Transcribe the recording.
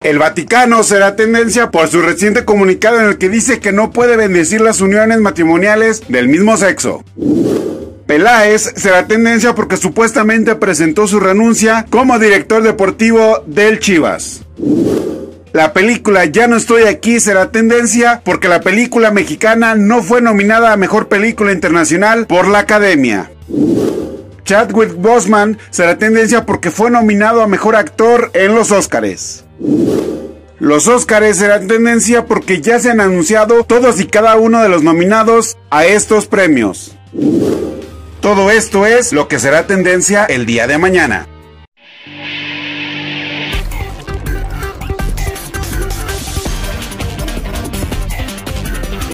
El Vaticano será tendencia por su reciente comunicado en el que dice que no puede bendecir las uniones matrimoniales del mismo sexo. Peláez será tendencia porque supuestamente presentó su renuncia como director deportivo del Chivas. La película Ya no estoy aquí será tendencia porque la película mexicana no fue nominada a Mejor Película Internacional por la Academia. Chadwick Boseman será tendencia porque fue nominado a Mejor Actor en los Óscares. Los Óscares serán tendencia porque ya se han anunciado todos y cada uno de los nominados a estos premios. Todo esto es lo que será tendencia el día de mañana.